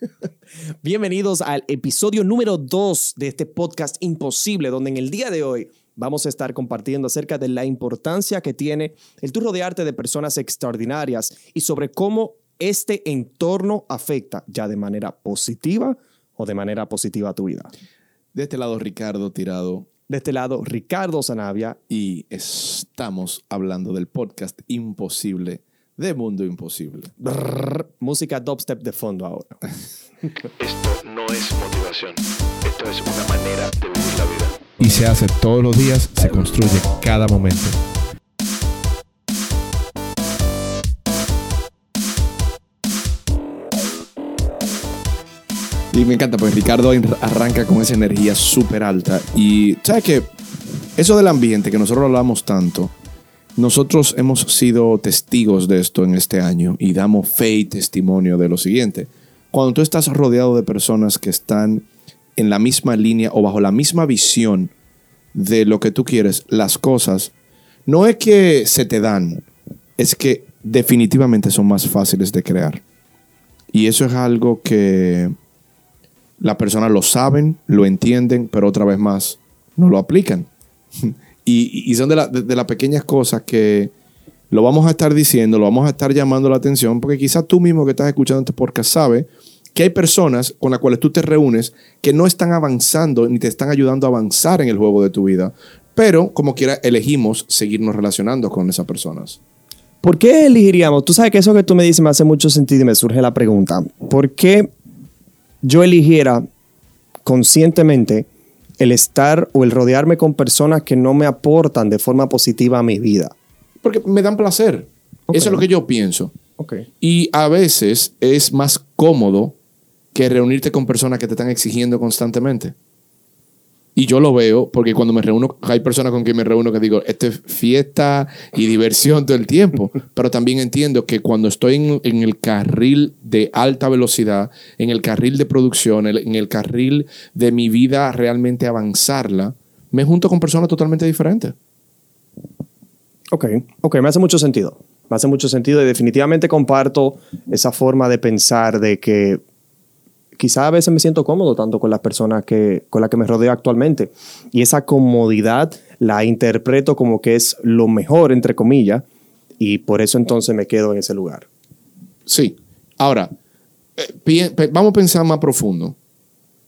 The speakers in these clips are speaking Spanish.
Bienvenidos al episodio número 2 de este podcast Imposible, donde en el día de hoy vamos a estar compartiendo acerca de la importancia que tiene el tu rodearte de personas extraordinarias y sobre cómo este entorno afecta ya de manera positiva o de manera positiva a tu vida. De este lado, Ricardo Tirado. De este lado, Ricardo Zanavia. Y estamos hablando del podcast Imposible de Mundo Imposible. música dubstep de fondo ahora. Esto no es motivación. Esto es una manera de vivir la vida. Y se hace todos los días, se construye cada momento. Y me encanta, pues Ricardo arranca con esa energía súper alta. Y sabes que eso del ambiente que nosotros hablamos tanto, nosotros hemos sido testigos de esto en este año y damos fe y testimonio de lo siguiente. Cuando tú estás rodeado de personas que están en la misma línea o bajo la misma visión de lo que tú quieres, las cosas, no es que se te dan, es que definitivamente son más fáciles de crear. Y eso es algo que las personas lo saben, lo entienden, pero otra vez más no lo aplican. Y, son de, las pequeñas cosas que lo vamos a estar diciendo, lo vamos a estar llamando la atención, porque quizás tú mismo que estás escuchando este podcast sabes que hay personas con las cuales tú te reúnes que no están avanzando ni te están ayudando a avanzar en el juego de tu vida, pero como quiera elegimos seguirnos relacionando con esas personas. ¿Por qué elegiríamos? Tú sabes que eso que tú me dices me hace mucho sentido y me surge la pregunta. ¿Por qué yo eligiera conscientemente el estar o el rodearme con personas que no me aportan de forma positiva a mi vida. Porque me dan placer. Eso es lo que yo pienso. Y a veces es más cómodo que reunirte con personas que te están exigiendo constantemente. Y yo lo veo porque cuando me reúno, hay personas con quien me reúno que digo, esto es fiesta y diversión todo el tiempo. Pero también entiendo que cuando estoy en, el carril de alta velocidad, en el carril de producción, en el carril de mi vida realmente avanzarla, me junto con personas totalmente diferentes. Ok, ok, me hace mucho sentido. Me hace mucho sentido y definitivamente comparto esa forma de pensar de que quizá a veces me siento cómodo tanto con las personas que, con las que me rodeo actualmente. Y esa comodidad la interpreto como que es lo mejor, entre comillas, y por eso entonces me quedo en ese lugar. Sí. Ahora, eh, vamos a pensar más profundo.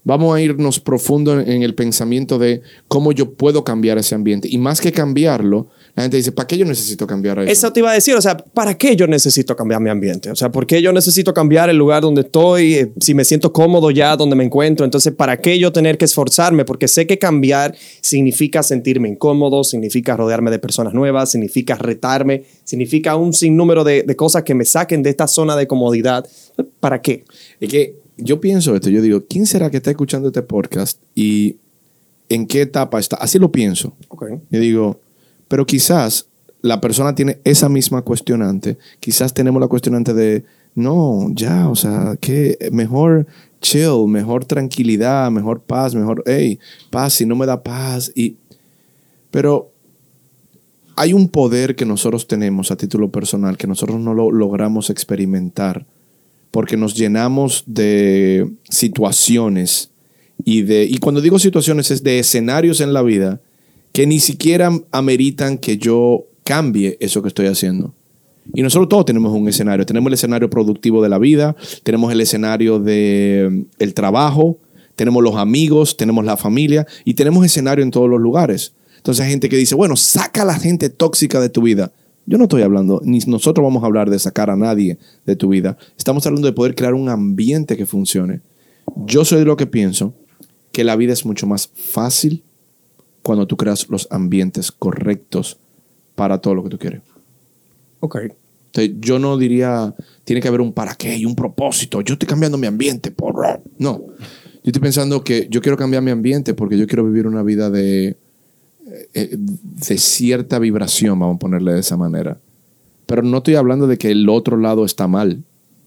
Vamos a irnos profundo en el pensamiento de cómo yo puedo cambiar ese ambiente. Y más que cambiarlo, la gente dice, ¿para qué yo necesito cambiar eso? Eso te iba a decir, o sea, ¿para qué yo necesito cambiar mi ambiente? O sea, ¿por qué yo necesito cambiar el lugar donde estoy? Eh, si me siento cómodo ya donde me encuentro, entonces, ¿para qué yo tener que esforzarme? Porque sé que cambiar significa sentirme incómodo, significa rodearme de personas nuevas, significa retarme, significa un sinnúmero de, de cosas que me saquen de esta zona de comodidad. ¿Para qué? Es que yo pienso esto, yo digo, ¿quién será que está escuchando este podcast y en qué etapa está? Así lo pienso. Okay. Yo digo, pero quizás la persona tiene esa misma cuestionante. Quizás tenemos la cuestionante de, no, ya, o sea, que mejor chill, mejor tranquilidad, mejor paz, mejor, hey, paz, si no me da paz. Y, pero hay un poder que nosotros tenemos a título personal que nosotros no lo logramos experimentar porque nos llenamos de situaciones y de, y cuando digo situaciones es de escenarios en la vida que ni siquiera ameritan que yo cambie eso que estoy haciendo. Y nosotros todos tenemos un escenario. Tenemos el escenario productivo de la vida, tenemos el escenario del el trabajo, tenemos los amigos, tenemos la familia y tenemos escenario en todos los lugares. Entonces hay gente que dice, bueno, saca a la gente tóxica de tu vida. Yo no estoy hablando, ni nosotros vamos a hablar de sacar a nadie de tu vida. Estamos hablando de poder crear un ambiente que funcione. Yo soy de lo que pienso que la vida es mucho más fácil cuando tú creas los ambientes correctos para todo lo que tú quieres. Ok. yo no diría, tiene que haber un para qué y un propósito. Yo estoy cambiando mi ambiente. Por... No. Yo estoy pensando que yo quiero cambiar mi ambiente porque yo quiero vivir una vida de, de cierta vibración, vamos a ponerle de esa manera. Pero no estoy hablando de que el otro lado está mal.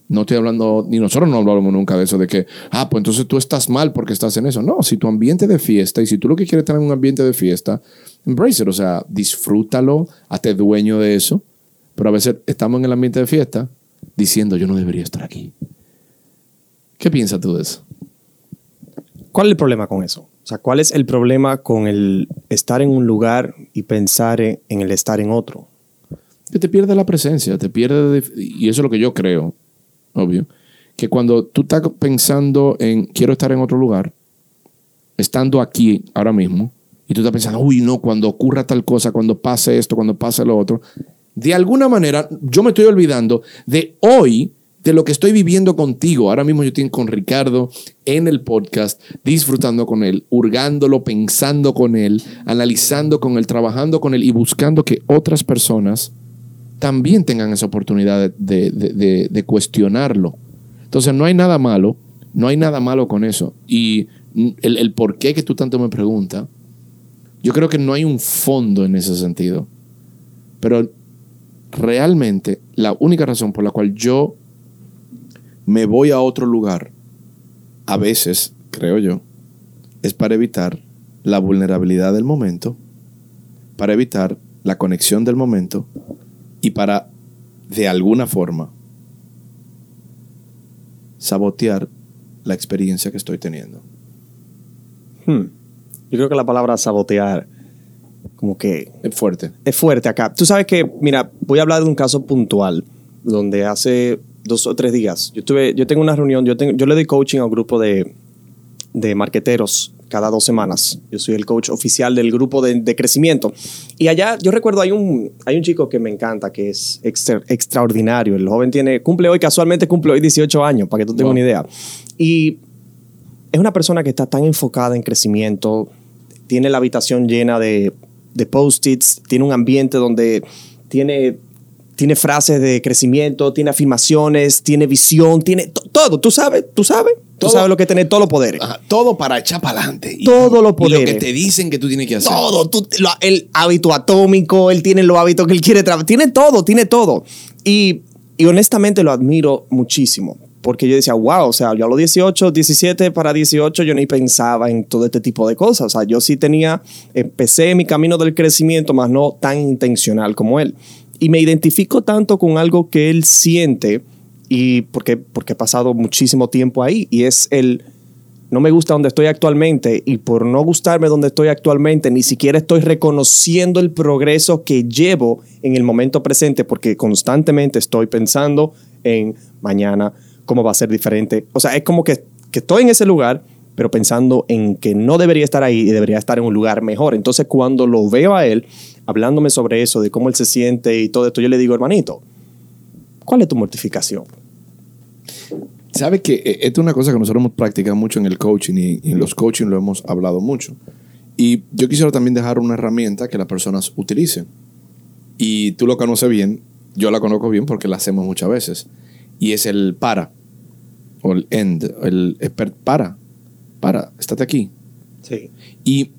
No estoy hablando, ni nosotros no hablamos nunca de eso, de que, ah, pues entonces tú estás mal porque estás en eso. No, si tu ambiente de fiesta y si tú lo que quieres tener un ambiente de fiesta, embrace it, o sea, disfrútalo, hazte dueño de eso. Pero a veces estamos en el ambiente de fiesta diciendo, yo no debería estar aquí. ¿Qué piensas tú de eso? ¿Cuál es el problema con eso? O sea, ¿cuál es el problema con el estar en un lugar y pensar en, el estar en otro? Que te pierde la presencia, te pierde, de- y eso es lo que yo creo, obvio, que cuando tú estás pensando en quiero estar en otro lugar, estando aquí ahora mismo, y tú estás pensando, uy, no, cuando ocurra tal cosa, cuando pase esto, cuando pase lo otro, de alguna manera yo me estoy olvidando de hoy, de lo que estoy viviendo contigo. Ahora mismo yo estoy con Ricardo en el podcast, disfrutando con él, hurgándolo, pensando con él, analizando con él, trabajando con él y buscando que otras personas también tengan esa oportunidad de, de- cuestionarlo. Entonces no hay nada malo, no hay nada malo con eso. Y el, el por qué que tú tanto me preguntas, yo creo que no hay un fondo en ese sentido. Pero realmente la única razón por la cual yo me voy a otro lugar, a veces, creo yo, es para evitar la vulnerabilidad del momento, para evitar la conexión del momento y para, de alguna forma, sabotear la experiencia que estoy teniendo. Hmm. Yo creo que la palabra sabotear, como que Es fuerte. es fuerte acá. Tú sabes que, mira, voy a hablar de un caso puntual donde hace dos o tres días yo tuve, yo tengo una reunión, yo, tengo, yo le doy coaching a un grupo de, de marqueteros cada dos semanas. Yo soy el coach oficial del grupo de, de crecimiento. Y allá, yo recuerdo, hay un, hay un chico que me encanta, que es extra- extraordinario. El joven tiene, cumple hoy, casualmente cumple hoy 18 años, para que tú tengas Wow. una idea. Y es una persona que está tan enfocada en crecimiento, tiene la habitación llena de, de post-its, tiene un ambiente donde tiene, tiene frases de crecimiento, tiene afirmaciones, tiene visión, tiene to- todo. ¿Tú sabes? ¿Tú sabes? Tú Todo. sabes lo que tiene todos los poderes. Ajá, todo para echar para adelante. Todo lo Y lo poderes. que te dicen que tú tienes que hacer. Todo, tú- lo- el hábito atómico, él tiene los hábitos que él quiere trabajar, tiene todo, tiene todo. Y, y honestamente lo admiro muchísimo, porque yo decía, wow, o sea, yo a los 18, 17 para 18, yo ni pensaba en todo este tipo de cosas. O sea, yo sí tenía, empecé mi camino del crecimiento, más no tan intencional como él. Y me identifico tanto con algo que él siente, y porque, porque he pasado muchísimo tiempo ahí, y es el no me gusta donde estoy actualmente y por no gustarme donde estoy actualmente, ni siquiera estoy reconociendo el progreso que llevo en el momento presente porque constantemente estoy pensando en mañana, cómo va a ser diferente. O sea, es como que, que estoy en ese lugar, pero pensando en que no debería estar ahí y debería estar en un lugar mejor. Entonces, cuando lo veo a él hablándome sobre eso, de cómo él se siente y todo esto, yo le digo, hermanito, ¿cuál es tu mortificación? Sabes que eh, esto es una cosa que nosotros hemos practicado mucho en el coaching y, y en los coaching lo hemos hablado mucho. Y yo quisiera también dejar una herramienta que las personas utilicen. Y tú lo conoces bien, yo la conozco bien porque la hacemos muchas veces. Y es el para, o el end, el esper- para, para, estate aquí. Sí. Y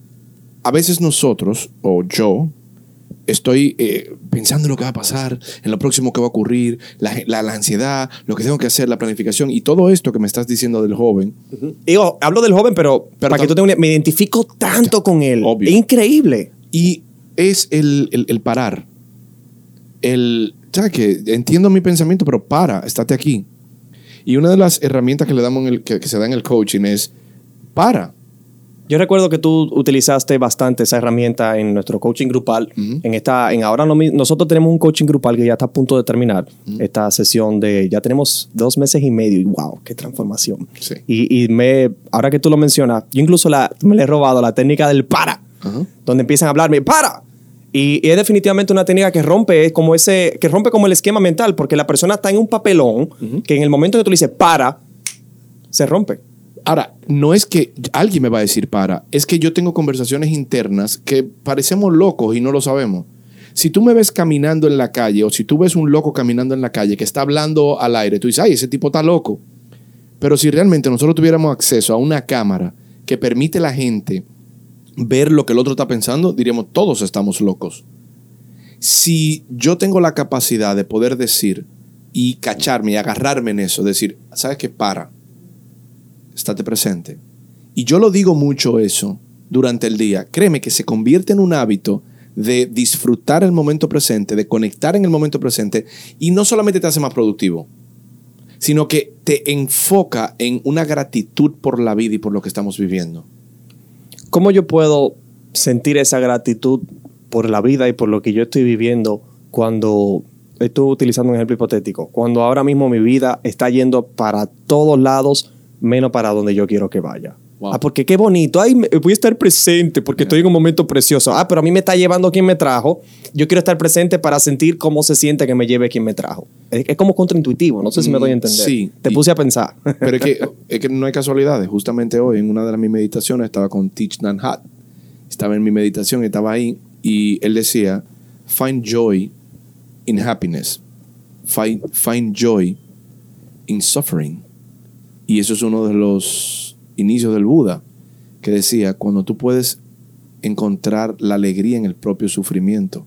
a veces nosotros, o yo, estoy eh, pensando en lo que va a pasar, en lo próximo que va a ocurrir, la, la- la ansiedad, lo que tengo que hacer, la planificación y todo esto que me estás diciendo del joven. Digo, hablo del joven, pero, Pero para que tú una- me identifico tanto con él. Obvio. Es increíble. Y es el, el- el parar. El, ya que entiendo mi pensamiento, pero para, estate aquí. Y una de las herramientas que le damos en el, que, que se da en el coaching es para. Yo recuerdo que tú utilizaste bastante esa herramienta en nuestro coaching grupal. En esta, en ahora no nosotros tenemos un coaching grupal que ya está a punto de terminar. Esta sesión de ya tenemos dos meses y medio y wow, qué transformación. Sí. Y, y me, ahora que tú lo mencionas, yo incluso la, me le he robado la técnica del para, donde empiezan a hablarme para. Y, y es definitivamente una técnica que rompe como ese, que rompe como el esquema mental, porque la persona está en un papelón que en el momento que tú le dices para, se rompe. Ahora, no es que alguien me va a decir para, es que yo tengo conversaciones internas que parecemos locos y no lo sabemos. Si tú me ves caminando en la calle o si tú ves un loco caminando en la calle que está hablando al aire, tú dices, ay, ese tipo está loco. Pero si realmente nosotros tuviéramos acceso a una cámara que permite a la gente ver lo que el otro está pensando, diríamos, todos estamos locos. Si yo tengo la capacidad de poder decir y cacharme y agarrarme en eso, decir, ¿sabes qué? Para estate presente. Y yo lo digo mucho eso durante el día. Créeme que se convierte en un hábito de disfrutar el momento presente, de conectar en el momento presente y no solamente te hace más productivo, sino que te enfoca en una gratitud por la vida y por lo que estamos viviendo. ¿Cómo yo puedo sentir esa gratitud por la vida y por lo que yo estoy viviendo cuando estoy utilizando un ejemplo hipotético? Cuando ahora mismo mi vida está yendo para todos lados, menos para donde yo quiero que vaya. Wow. Ah, porque qué bonito. Ay, voy a estar presente porque estoy en un momento precioso. Ah, pero a mí me está llevando quien me trajo. Yo quiero estar presente para sentir cómo se siente que me lleve quien me trajo. Es, es como contraintuitivo. No sé si me Mm, doy a entender. sí. Te Y- puse a pensar. Pero es que, es que no hay casualidades. Justamente hoy, en una de mis meditaciones, estaba con Teach Nan Hat. Estaba en mi meditación y estaba ahí. Y él decía: Find joy in happiness. Find, find joy in suffering. Y eso es uno de los inicios del Buda, que decía: cuando tú puedes encontrar la alegría en el propio sufrimiento.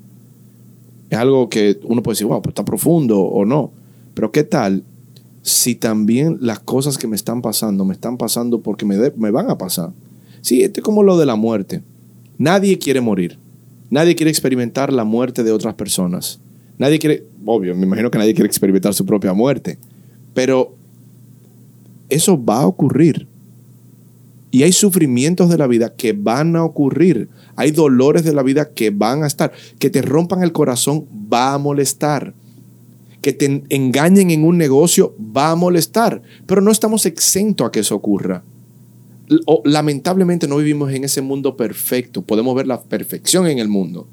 Es algo que uno puede decir, wow, pues está profundo o no. Pero ¿qué tal si también las cosas que me están pasando me están pasando porque me, me van a pasar? Sí, esto es como lo de la muerte. Nadie quiere morir. Nadie quiere experimentar la muerte de otras personas. Nadie quiere, obvio, me imagino que nadie quiere experimentar su propia muerte. Pero eso va a ocurrir. Y hay sufrimientos de la vida que van a ocurrir. Hay dolores de la vida que van a estar. Que te rompan el corazón va a molestar. Que te en- engañen en un negocio va a molestar. Pero no estamos exentos a que eso ocurra. O- lamentablemente no vivimos en ese mundo perfecto. Podemos ver la perfección en el mundo.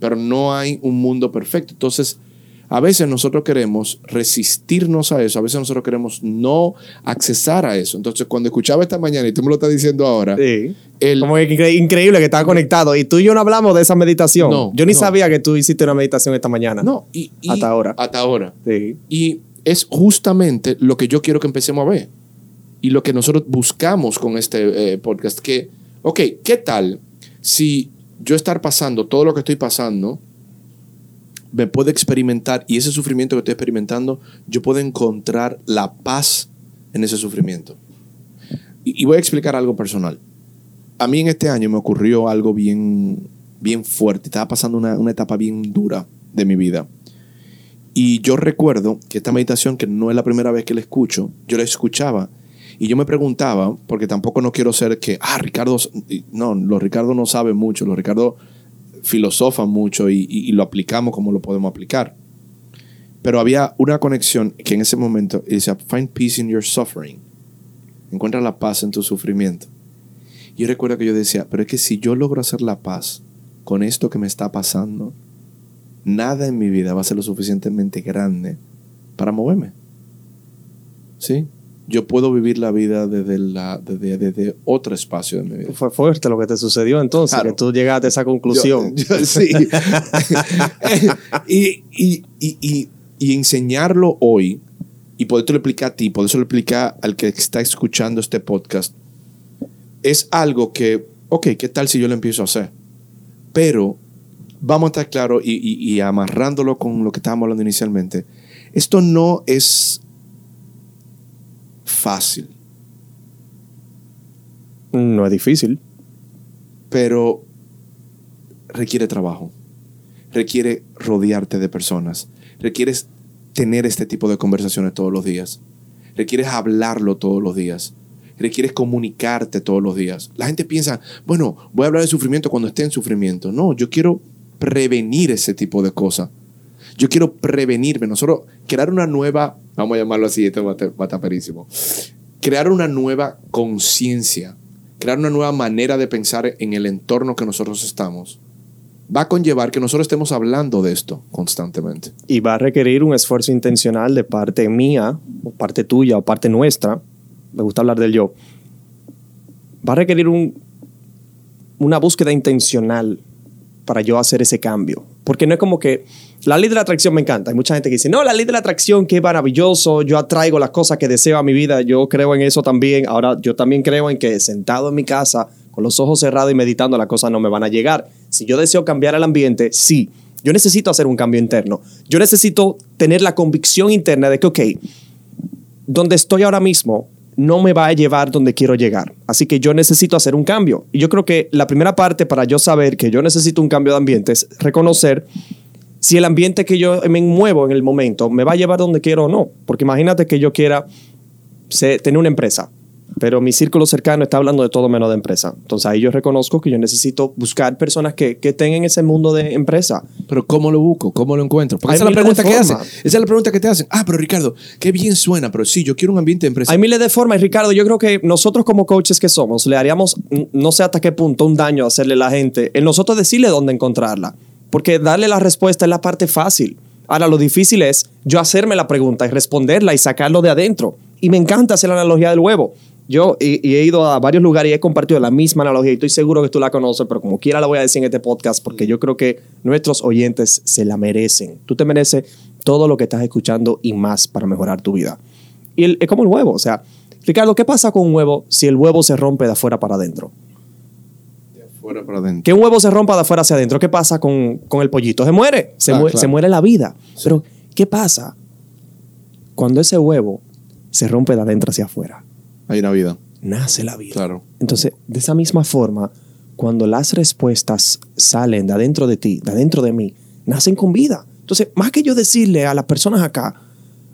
Pero no hay un mundo perfecto. Entonces, a veces nosotros queremos resistirnos a eso, a veces nosotros queremos no accesar a eso. Entonces, cuando escuchaba esta mañana y tú me lo estás diciendo ahora, Sí. el, Como que incre- increíble que estaba conectado. Y tú y yo no hablamos de esa meditación. No, yo ni no. sabía que tú hiciste una meditación esta mañana. no, y, y- Hasta ahora. Hasta ahora. Sí. Y es justamente lo que yo quiero que empecemos a ver. Y lo que nosotros buscamos con este eh, podcast. Que, ok, ¿qué tal si yo estar pasando todo lo que estoy pasando, me puedo experimentar y ese sufrimiento que estoy experimentando, yo puedo encontrar la paz en ese sufrimiento? Y, voy a explicar algo personal. A mí en este año me ocurrió algo bien, bien fuerte. Estaba pasando una, una etapa bien dura de mi vida. Y yo recuerdo que esta meditación, que no es la primera vez que la escucho, yo la escuchaba y yo me preguntaba, porque tampoco no quiero ser que, ah, Ricardo, no, los Ricardo no saben mucho, los Ricardo filosofan mucho y, lo aplicamos como lo podemos aplicar. Pero había una conexión que en ese momento decía, find peace in your suffering. Encuentra la paz en tu sufrimiento. Yo recuerdo que yo decía, pero es que si yo logro hacer la paz con esto que me está pasando, nada en mi vida va a ser lo suficientemente grande para moverme. ¿Sí? Yo puedo vivir la vida desde, la, desde, desde otro espacio de mi vida. Fue fuerte lo que te sucedió entonces, Claro. que tú llegaste a esa conclusión. Yo- yo- sí. y, y, y, y, enseñarlo hoy y podértelo explicar a ti, podérselo explicar al que está escuchando este podcast, es algo que, ok, ¿qué tal si yo lo empiezo a hacer? Pero vamos a estar claros y amarrándolo con lo que estábamos hablando inicialmente, esto no es fácil, No es difícil. pero requiere trabajo, requiere rodearte de personas, requieres tener este tipo de conversaciones todos los días, requieres hablarlo todos los días, requieres comunicarte todos los días. La gente piensa, bueno, voy a hablar de sufrimiento cuando esté en sufrimiento. No, yo quiero prevenir ese tipo de cosas. Yo quiero prevenirme. Nosotros crear una nueva, vamos a llamarlo así, esto. Crear una nueva conciencia, crear una nueva manera de pensar en el entorno que nosotros estamos, va a conllevar que nosotros estemos hablando de esto constantemente. Y va a requerir un esfuerzo intencional de parte mía, o parte tuya, o parte nuestra. Me gusta hablar del yo. Va a requerir un, una búsqueda intencional para yo hacer ese cambio. Porque no es como que la ley de la atracción me encanta. Hay mucha gente que dice, no, la ley de la atracción, qué maravilloso, yo atraigo las cosas que deseo a mi vida, yo creo en eso también. Ahora, yo también creo en que sentado en mi casa, con los ojos cerrados y meditando, las cosas no me van a llegar. Si yo deseo cambiar el ambiente, sí, yo necesito hacer un cambio interno. Yo necesito tener la convicción interna de que, ok, donde estoy ahora mismo no me va a llevar donde quiero llegar. Así que yo necesito hacer un cambio. Y yo creo que la primera parte para yo saber que yo necesito un cambio de ambiente es reconocer si el ambiente que yo me muevo en el momento me va a llevar donde quiero o no. Porque imagínate que yo quiera tener una empresa, pero mi círculo cercano está hablando de todo menos de empresa. Entonces ahí yo reconozco que yo necesito buscar personas que, que estén en ese mundo de empresa. Pero ¿cómo lo busco? ¿Cómo lo encuentro? Porque Hay esa es la pregunta que hacen. Esa es la pregunta que te hacen. Ah, pero Ricardo, qué bien suena, pero sí, yo quiero un ambiente de empresa. Hay miles de formas. Y Ricardo, yo creo que nosotros como coaches que somos, le haríamos, no sé hasta qué punto, un daño a hacerle a la gente, en nosotros decirle dónde encontrarla. Porque darle la respuesta es la parte fácil. Ahora, lo difícil es yo hacerme la pregunta y responderla y sacarlo de adentro. Y me encanta hacer la analogía del huevo. Yo y, y he ido a varios lugares y he compartido la misma analogía y estoy seguro que tú la conoces, pero como quiera la voy a decir en este podcast porque yo creo que nuestros oyentes se la merecen. Tú te mereces todo lo que estás escuchando y más para mejorar tu vida. Y el- es como el huevo. O sea, Ricardo, ¿qué pasa con un huevo si el huevo se rompe de afuera para adentro? Fuera para adentro. Que un huevo se rompa de afuera hacia adentro. ¿Qué pasa con, con el pollito? Se muere. Se, Ah, muere claro. se muere la vida. Pero, ¿qué pasa cuando ese huevo se rompe de adentro hacia afuera? Hay una vida. Nace la vida. Claro. Entonces, de esa misma forma, cuando las respuestas salen de adentro de ti, de adentro de mí, nacen con vida. Entonces, más que yo decirle a las personas acá,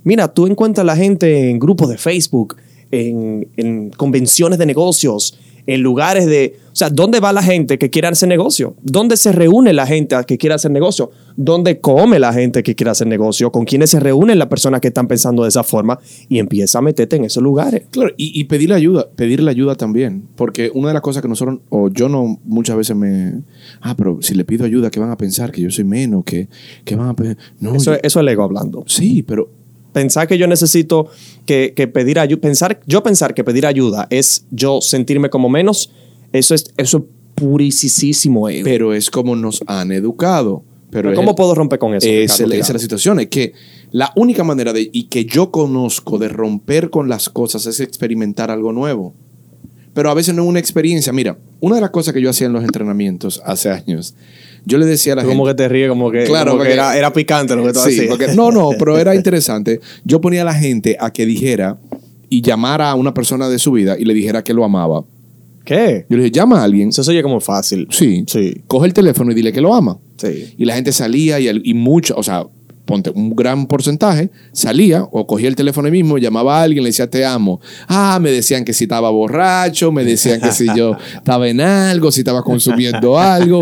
mira, tú encuentras a la gente en grupos de Facebook, en, en convenciones de negocios, en lugares de... O sea, ¿dónde va la gente que quiere hacer negocio? ¿Dónde se reúne la gente que quiere hacer negocio? ¿Dónde come la gente que quiere hacer negocio? ¿Con quiénes se reúnen las personas que están pensando de esa forma? Y empieza a meterte en esos lugares. Claro, y, y pedirle ayuda, pedirle ayuda también. Porque una de las cosas que nosotros, o yo no muchas veces me. Ah, pero si le pido ayuda, ¿qué van a pensar? Que yo soy menos, que, que van a pensar. No, Eso, yo- eso es el ego hablando. sí, pero pensar que yo necesito que, que pedir ayuda, pensar, yo pensar que pedir ayuda es yo sentirme como menos, eso es, eso es purisísimo ego. pero es como nos han educado. Pero ¿Cómo el- puedo romper con eso? es el- esa es la situación. Es que la única manera de, y que yo conozco de romper con las cosas es experimentar algo nuevo. Pero a veces no es una experiencia. Mira, una de las cosas que yo hacía en los entrenamientos hace años, yo le decía a la Tú gente. como que te ríes, como que, Claro, como que era, era picante lo que tú Sí, porque- no, no, pero era interesante. Yo ponía a la gente a que dijera y llamara a una persona de su vida y le dijera que lo amaba. ¿Qué? Yo le dije, llama a alguien. Eso se oye como fácil. Sí. Sí. Coge el teléfono y dile que lo ama. Sí. Y la gente salía y, y mucho, o sea, ponte un gran porcentaje, salía o cogía el teléfono ahí mismo, llamaba a alguien, le decía te amo. Ah, me decían que si estaba borracho, me decían que si yo estaba en algo, si estaba consumiendo algo.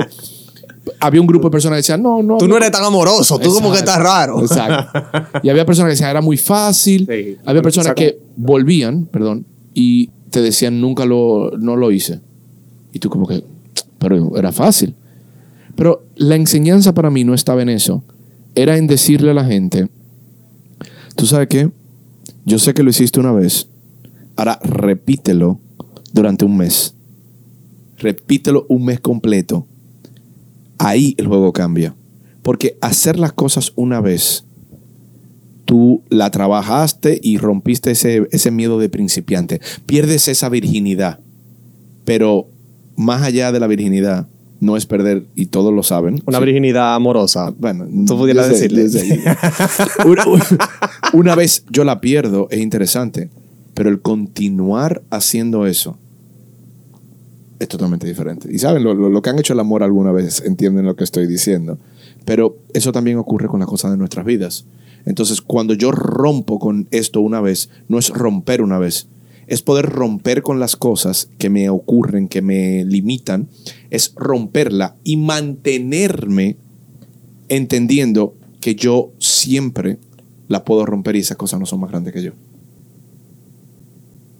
Había un grupo de personas que decían, no, no. Tú no eres tan amoroso, tú como que estás raro. Exacto. Y había personas que decían, era muy fácil. Sí. Había personas Saco- que volvían, perdón, y te decían, nunca lo, no lo hice. Y tú como que, pero era fácil. Pero la enseñanza para mí no estaba en eso. Era en decirle a la gente, tú sabes qué, yo sé que lo hiciste una vez, ahora repítelo durante un mes. Repítelo un mes completo. Ahí el juego cambia. Porque hacer las cosas una vez, tú la trabajaste y rompiste ese, ese miedo de principiante. Pierdes esa virginidad. Pero más allá de la virginidad, no es perder, y todos lo saben. Una Sí. virginidad amorosa. Bueno, Tú pudieras sé, decirle. sé. una, una- una vez yo la pierdo, es interesante, pero el continuar haciendo eso es totalmente diferente. Y saben, lo, lo- lo que han hecho el amor alguna vez entienden lo que estoy diciendo. Pero eso también ocurre con las cosas de nuestras vidas. Entonces, cuando yo rompo con esto una vez, no es romper una vez, es poder romper con las cosas que me ocurren, que me limitan, es romperla y mantenerme entendiendo que yo siempre la puedo romper y esas cosas no son más grandes que yo.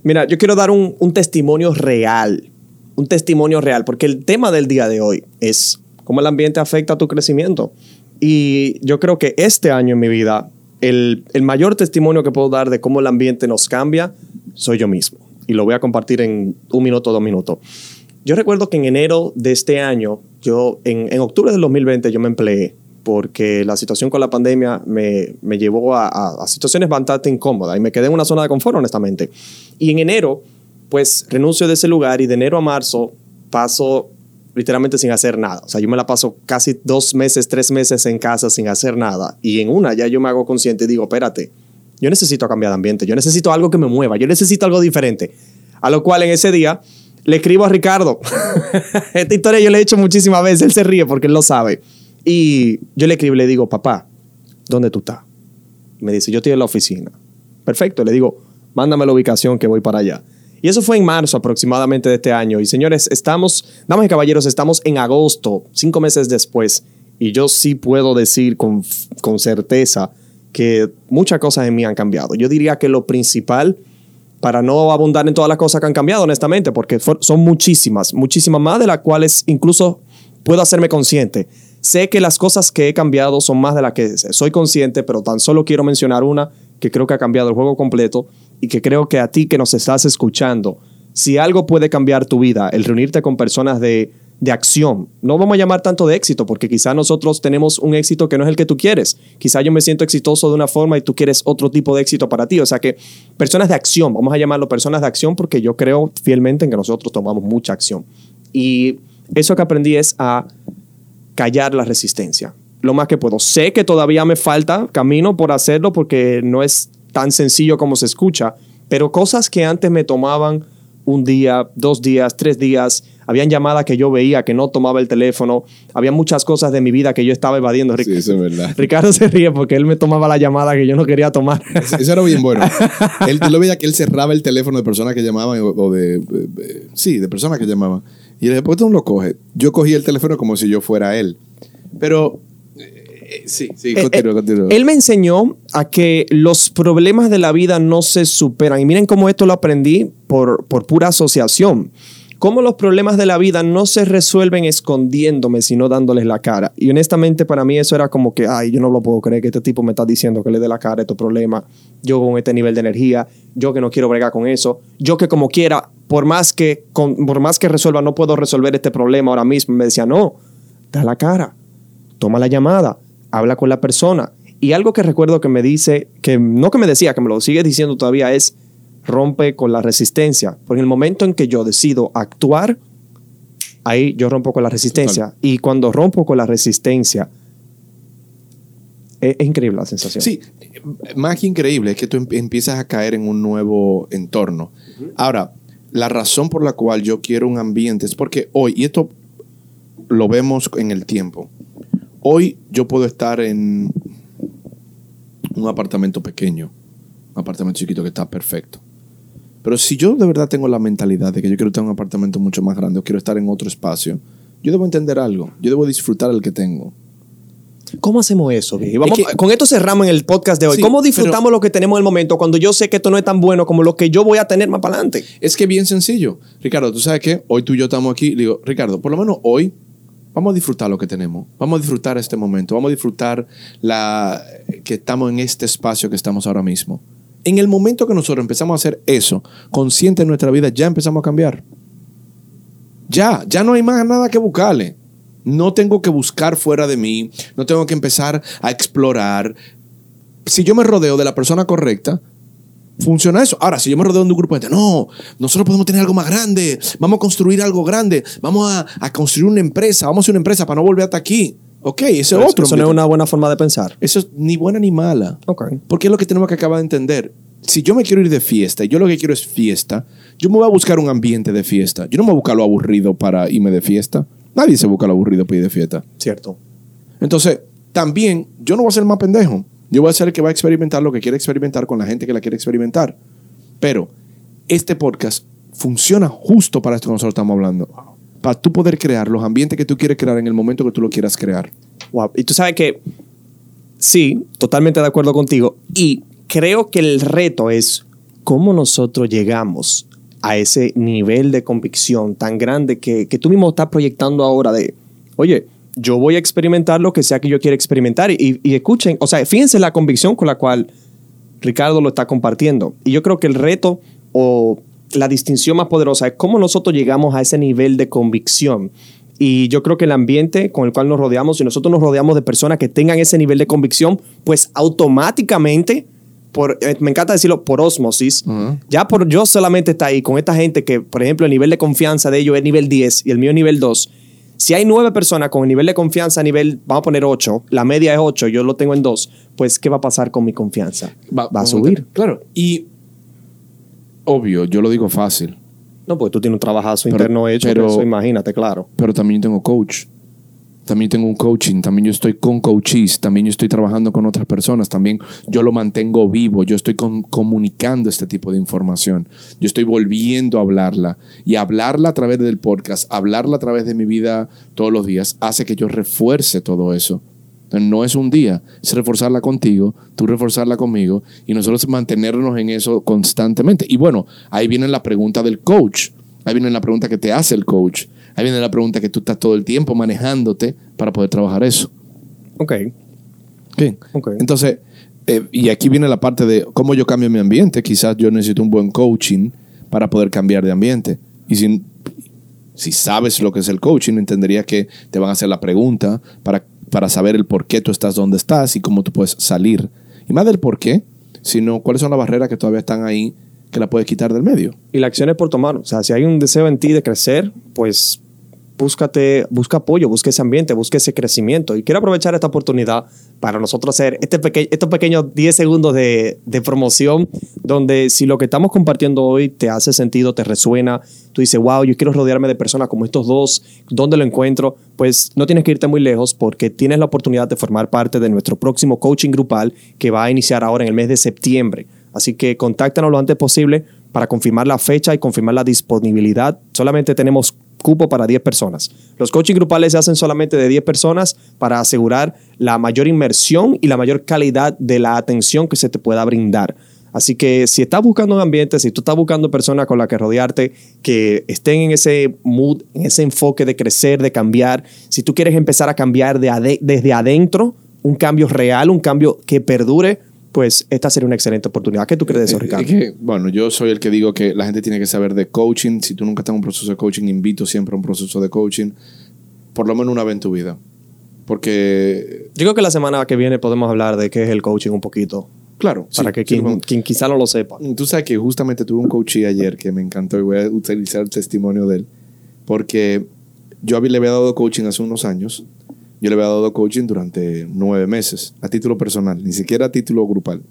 Mira, yo quiero dar un, testimonio real. Un testimonio real, porque el tema del día de hoy es cómo el ambiente afecta a tu crecimiento. Y yo creo que este año en mi vida, el, el mayor testimonio que puedo dar de cómo el ambiente nos cambia, soy yo mismo. Y lo voy a compartir en un minuto, dos minutos. Yo recuerdo que en enero de este año, yo, en, en octubre del 2020, yo me empleé porque la situación con la pandemia me, me llevó a, a- a situaciones bastante incómodas y me quedé en una zona de confort, honestamente. Y en enero, pues renuncio de ese lugar y de enero a marzo paso literalmente sin hacer nada. O sea, yo me la paso casi dos meses, tres meses en casa sin hacer nada. Y en una ya yo me hago consciente y digo, espérate, yo necesito cambiar de ambiente, yo necesito algo que me mueva, yo necesito algo diferente. A lo cual en ese día le escribo a Ricardo. Esta historia yo le he hecho muchísimas veces, él se ríe porque él lo sabe. Y yo le escribo y le digo, papá, ¿dónde tú estás? Me dice, yo estoy en la oficina. Perfecto, le digo, mándame la ubicación que voy para allá. Y eso fue en marzo aproximadamente de este año. Y señores, estamos, damas y caballeros, estamos en agosto, cinco meses después. Y yo sí puedo decir con, con certeza que muchas cosas en mí han cambiado. Yo diría que lo principal, para no abundar en todas las cosas que han cambiado, honestamente, porque son muchísimas, muchísimas más de las cuales incluso puedo hacerme consciente. Sé que las cosas que he cambiado son más de las que soy consciente, pero tan solo quiero mencionar una que creo que ha cambiado el juego completo y que creo que a ti que nos estás escuchando, si algo puede cambiar tu vida, el reunirte con personas de, de acción, no vamos a llamar tanto de éxito, porque quizá nosotros tenemos un éxito que no es el que tú quieres. Quizá yo me siento exitoso de una forma y tú quieres otro tipo de éxito para ti. O sea que personas de acción, vamos a llamarlo personas de acción porque yo creo fielmente en que nosotros tomamos mucha acción. Y eso que aprendí es a callar la resistencia. Lo más que puedo. Sé que todavía me falta camino por hacerlo porque no es tan sencillo como se escucha, pero cosas que antes me tomaban un día, dos días, tres días, habían llamadas que yo veía que no tomaba el teléfono, había muchas cosas de mi vida que yo estaba evadiendo. Sí, eso es verdad. Ricardo se ríe porque él me tomaba la llamada que yo no quería tomar. Eso era bien bueno. él, lo veía que él cerraba el teléfono de personas que llamaban o, de, de- de- Sí, de personas que llamaban. Y después tú no lo coges. Yo cogí el teléfono como si yo fuera él. Pero. eh, sí, sí, Eh, continúa, eh, continúa. Él me enseñó a que los problemas de la vida no se superan. Y miren cómo esto lo aprendí por, por pura asociación. Cómo los problemas de la vida no se resuelven escondiéndome, sino dándoles la cara. Y honestamente para mí eso era como que, ay, yo no lo puedo creer que este tipo me está diciendo que le dé la cara a estos problemas. Yo con este nivel de energía, yo que no quiero bregar con eso, yo que como quiera, por más que, con- por más que resuelva, no puedo resolver este problema ahora mismo. Me decía, no, da la cara toma la llamada, habla con la persona. Y algo que recuerdo que me dice, que no que me decía, que me lo sigue diciendo todavía, es rompe con la resistencia. Porque en el momento en que yo decido actuar, ahí yo rompo con la resistencia. Y cuando rompo con la resistencia, es, es increíble la sensación. Sí, más que increíble es que tú em- empiezas a caer en un nuevo entorno. Ahora, la razón por la cual yo quiero un ambiente es porque hoy, y esto lo vemos en el tiempo, hoy yo puedo estar en un apartamento pequeño, un apartamento chiquito que está perfecto. Pero si yo de verdad tengo la mentalidad de que yo quiero tener un apartamento mucho más grande o quiero estar en otro espacio, yo debo entender algo, yo debo disfrutar el que tengo. ¿Cómo hacemos eso? Vamos, Es que- con esto cerramos en el podcast de hoy. Sí, ¿Cómo disfrutamos lo que tenemos en el momento cuando yo sé que esto no es tan bueno como lo que yo voy a tener más para adelante? Es que bien sencillo. Ricardo, ¿tú sabes qué? Hoy tú y yo estamos aquí. Le digo, Ricardo, por lo menos hoy vamos a disfrutar lo que tenemos. Vamos a disfrutar este momento. Vamos a disfrutar la, que estamos en este espacio que estamos ahora mismo. En el momento que nosotros empezamos a hacer eso, consciente en nuestra vida, ya empezamos a cambiar. Ya, ya no hay más nada que buscarle. No tengo que buscar fuera de mí, no tengo que empezar a explorar. Si yo me rodeo de la persona correcta, funciona eso. Ahora, si yo me rodeo de un grupo de gente, no, nosotros podemos tener algo más grande, vamos a construir algo grande, vamos a, a construir una empresa, vamos a hacer una empresa para no volver hasta aquí. Ok, ese es Eso, otro. eso no es una buena forma de pensar. Eso es ni buena ni mala. Ok. Porque es lo que tenemos que acabar de entender. Si yo me quiero ir de fiesta y yo lo que quiero es fiesta, yo me voy a buscar un ambiente de fiesta. Yo no me voy a buscar lo aburrido para irme de fiesta. Nadie se busca lo aburrido para ir de fiesta. Cierto. Entonces, también yo no voy a ser más pendejo. Yo voy a ser el que va a experimentar lo que quiere experimentar con la gente que la quiere experimentar. Pero este podcast funciona justo para esto que nosotros estamos hablando. Para tú poder crear los ambientes que tú quieres crear en el momento que tú lo quieras crear. Y tú sabes que sí, totalmente de acuerdo contigo. Y creo que el reto es cómo nosotros llegamos a ese nivel de convicción tan grande que, que tú mismo estás proyectando ahora de, oye, yo voy a experimentar lo que sea que yo quiera experimentar. Y, y escuchen, o sea, fíjense la convicción con la cual Ricardo lo está compartiendo. Y yo creo que el reto o la distinción más poderosa es cómo nosotros llegamos a ese nivel de convicción. Y yo creo que el ambiente con el cual nos rodeamos, si nosotros nos rodeamos de personas que tengan ese nivel de convicción, pues automáticamente, por, eh, me encanta decirlo, por osmosis, ya por yo solamente estar ahí con esta gente que, por ejemplo, el nivel de confianza de ellos es nivel 10 y el mío es nivel 2. Si hay nueve personas con el nivel de confianza a nivel, vamos a poner 8, la media es 8, yo lo tengo en 2, pues ¿qué va a pasar con mi confianza? Va, a subir. Claro. Y obvio, yo lo digo fácil. No, porque tú tienes un trabajazo Pero- interno hecho, pero- pero eso imagínate, claro. pero también tengo coach. también tengo un coaching, también yo estoy con coaches, también yo estoy trabajando con otras personas, también yo lo mantengo vivo, yo estoy con- comunicando este tipo de información, yo estoy volviendo a hablarla y hablarla a través del podcast, hablarla a través de mi vida todos los días, hace que yo refuerce todo eso. Entonces, no es un día, es reforzarla contigo, tú reforzarla conmigo y nosotros mantenernos en eso constantemente. Y bueno, ahí viene la pregunta del coach, ahí viene la pregunta que te hace el coach, ahí viene la pregunta que tú estás todo el tiempo manejándote para poder trabajar eso. Ok. Bien. Ok. Entonces, eh, y aquí viene la parte de cómo yo cambio mi ambiente. Quizás yo necesito un buen coaching para poder cambiar de ambiente. Y si, si sabes lo que es el coaching, entenderías que te van a hacer la pregunta para, para saber el por qué tú estás donde estás y cómo tú puedes salir. Y más del por qué, sino cuáles son las barreras que todavía están ahí que la puedes quitar del medio. Y la acción es por tomar. O sea, si hay un deseo en ti de crecer, pues búscate, busca apoyo, busca ese ambiente, busca ese crecimiento. Y quiero aprovechar esta oportunidad para nosotros hacer este peque- estos pequeños 10 segundos de, de promoción, donde si lo que estamos compartiendo hoy te hace sentido, te resuena, tú dices, wow, yo quiero rodearme de personas como estos dos, ¿dónde lo encuentro? Pues no tienes que irte muy lejos porque tienes la oportunidad de formar parte de nuestro próximo coaching grupal que va a iniciar ahora en el mes de septiembre. Así que contáctanos lo antes posible para confirmar la fecha y confirmar la disponibilidad. Solamente tenemos cupo para 10 personas. Los coaching grupales se hacen solamente de 10 personas para asegurar la mayor inmersión y la mayor calidad de la atención que se te pueda brindar. Así que si estás buscando un ambiente, si tú estás buscando personas con las que rodearte, que estén en ese mood, en ese enfoque de crecer, de cambiar, si tú quieres empezar a cambiar desde adentro, un cambio real, un cambio que perdure, pues esta sería una excelente oportunidad. ¿Qué tú crees de eso, Eh, Ricardo? es que, bueno, yo soy el que digo que la gente tiene que saber de coaching. Si tú nunca estás en un proceso de coaching, invito siempre a un proceso de coaching, por lo menos una vez en tu vida. Porque, Yo creo que la semana que viene podemos hablar de qué es el coaching un poquito, claro, para sí, que quien, quien quizá no lo sepa. Tú sabes que justamente tuve un coach ayer que me encantó y voy a utilizar el testimonio de él. Porque yo le había dado coaching hace unos años. Yo le había dado coaching durante nueve meses, a título personal, ni siquiera a título grupal.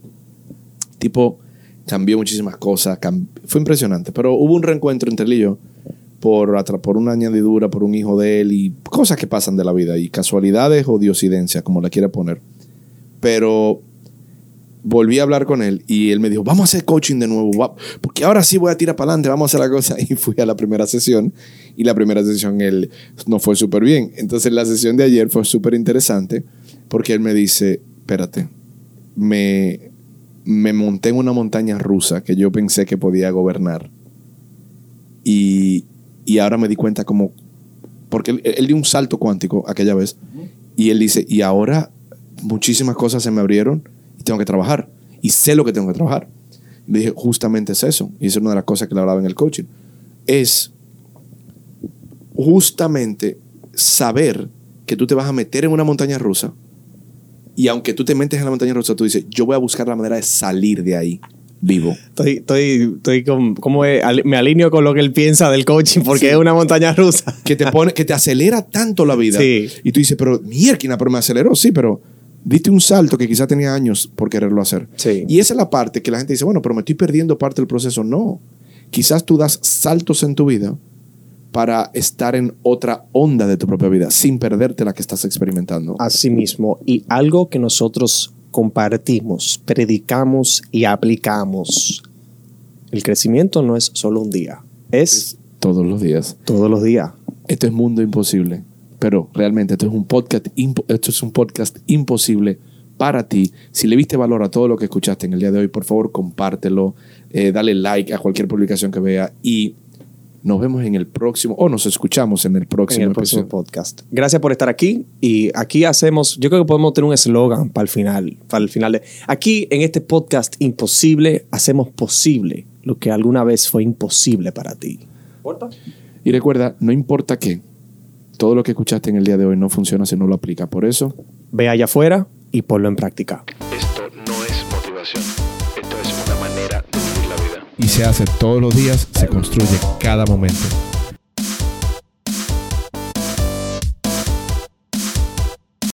Tipo, cambió muchísimas cosas, fue impresionante. Pero hubo un reencuentro entre él y yo por, por una añadidura, por un hijo de él y cosas que pasan de la vida y casualidades o diosidencias, como la quiera poner. Pero volví a hablar con él y él me dijo, vamos a hacer coaching de nuevo, va- porque ahora sí voy a tirar para adelante, vamos a hacer la cosa. Y fui a la primera sesión y la primera sesión él no fue súper bien. Entonces la sesión de ayer fue súper interesante porque él me dice, espérate, me, me monté en una montaña rusa que yo pensé que podía gobernar. Y, y ahora me di cuenta como, porque él, él dio un salto cuántico aquella vez y él dice, y ahora muchísimas cosas se me abrieron tengo que trabajar. Y sé lo que tengo que trabajar. Le dije, justamente es eso. Y esa es una de las cosas que le hablaba en el coaching. Es justamente saber que tú te vas a meter en una montaña rusa. Y aunque tú te metes en la montaña rusa, tú dices, yo voy a buscar la manera de salir de ahí vivo. Estoy, estoy, estoy con, como me alineo con lo que él piensa del coaching porque es una montaña rusa. que te pone, que te acelera tanto la vida. Sí. Y tú dices, pero mierda, pero me aceleró, sí, pero diste un salto que quizá tenía años por quererlo hacer. Sí. Y esa es la parte que la gente dice, bueno, pero me estoy perdiendo parte del proceso. No. Quizás tú das saltos en tu vida para estar en otra onda de tu propia vida, sin perderte la que estás experimentando. Así mismo. Y algo que nosotros compartimos, predicamos y aplicamos. El crecimiento no es solo un día, es Todos los días. todos los días. Esto es mundo imposible. Pero realmente esto es un podcast, esto es un podcast imposible para ti. Si le viste valor a todo lo que escuchaste en el día de hoy, por favor compártelo, eh, dale like a cualquier publicación que vea y nos vemos en el próximo, o nos escuchamos en el próximo, en el próximo episodio. podcast. Gracias por estar aquí y aquí hacemos, yo creo que podemos tener un eslogan para el final, para el final de aquí en este podcast imposible hacemos posible lo que alguna vez fue imposible para ti. Y recuerda, no importa qué, todo lo que escuchaste en el día de hoy no funciona si no lo aplica. Por eso, Ve allá afuera y ponlo en práctica. Esto no es motivación. Esto es una manera de vivir la vida. y se hace todos los días, se construye cada momento.